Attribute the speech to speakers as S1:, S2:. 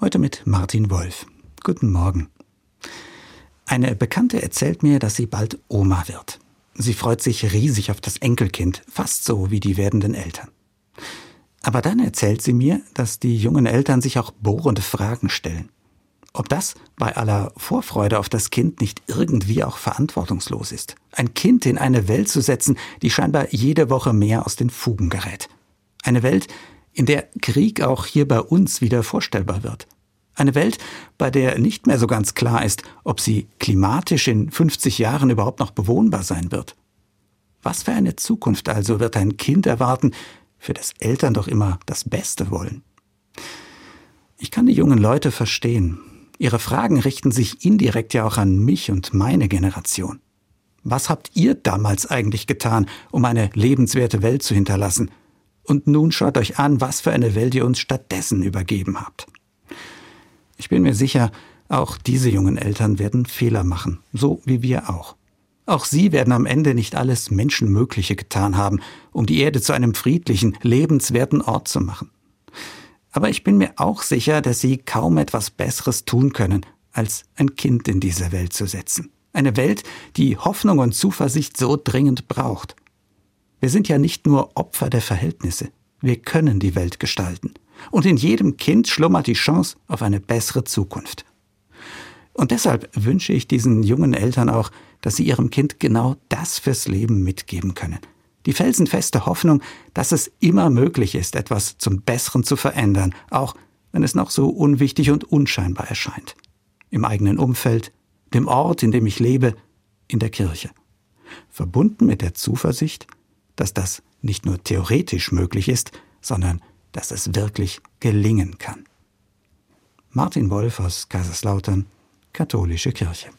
S1: Heute mit Martin Wolf. Guten Morgen. Eine Bekannte erzählt mir, dass sie bald Oma wird. Sie freut sich riesig auf das Enkelkind, fast so wie die werdenden Eltern. Aber dann erzählt sie mir, dass die jungen Eltern sich auch bohrende Fragen stellen. Ob das bei aller Vorfreude auf das Kind nicht irgendwie auch verantwortungslos ist. Ein Kind in eine Welt zu setzen, die scheinbar jede Woche mehr aus den Fugen gerät. Eine Welt, in der Krieg auch hier bei uns wieder vorstellbar wird. Eine Welt, bei der nicht mehr so ganz klar ist, ob sie klimatisch in 50 Jahren überhaupt noch bewohnbar sein wird. Was für eine Zukunft also wird ein Kind erwarten, für das Eltern doch immer das Beste wollen? Ich kann die jungen Leute verstehen. Ihre Fragen richten sich indirekt ja auch an mich und meine Generation. Was habt ihr damals eigentlich getan, um eine lebenswerte Welt zu hinterlassen? Und nun schaut euch an, was für eine Welt ihr uns stattdessen übergeben habt. Ich bin mir sicher, auch diese jungen Eltern werden Fehler machen, so wie wir auch. Auch sie werden am Ende nicht alles Menschenmögliche getan haben, um die Erde zu einem friedlichen, lebenswerten Ort zu machen. Aber ich bin mir auch sicher, dass sie kaum etwas Besseres tun können, als ein Kind in diese Welt zu setzen. Eine Welt, die Hoffnung und Zuversicht so dringend braucht. Wir sind ja nicht nur Opfer der Verhältnisse, wir können die Welt gestalten. Und in jedem Kind schlummert die Chance auf eine bessere Zukunft. Und deshalb wünsche ich diesen jungen Eltern auch, dass sie ihrem Kind genau das fürs Leben mitgeben können. Die felsenfeste Hoffnung, dass es immer möglich ist, etwas zum Besseren zu verändern, auch wenn es noch so unwichtig und unscheinbar erscheint. Im eigenen Umfeld, dem Ort, in dem ich lebe, in der Kirche. Verbunden mit der Zuversicht, dass das nicht nur theoretisch möglich ist, sondern dass es wirklich gelingen kann. Martin Wolf aus Kaiserslautern, Katholische Kirche.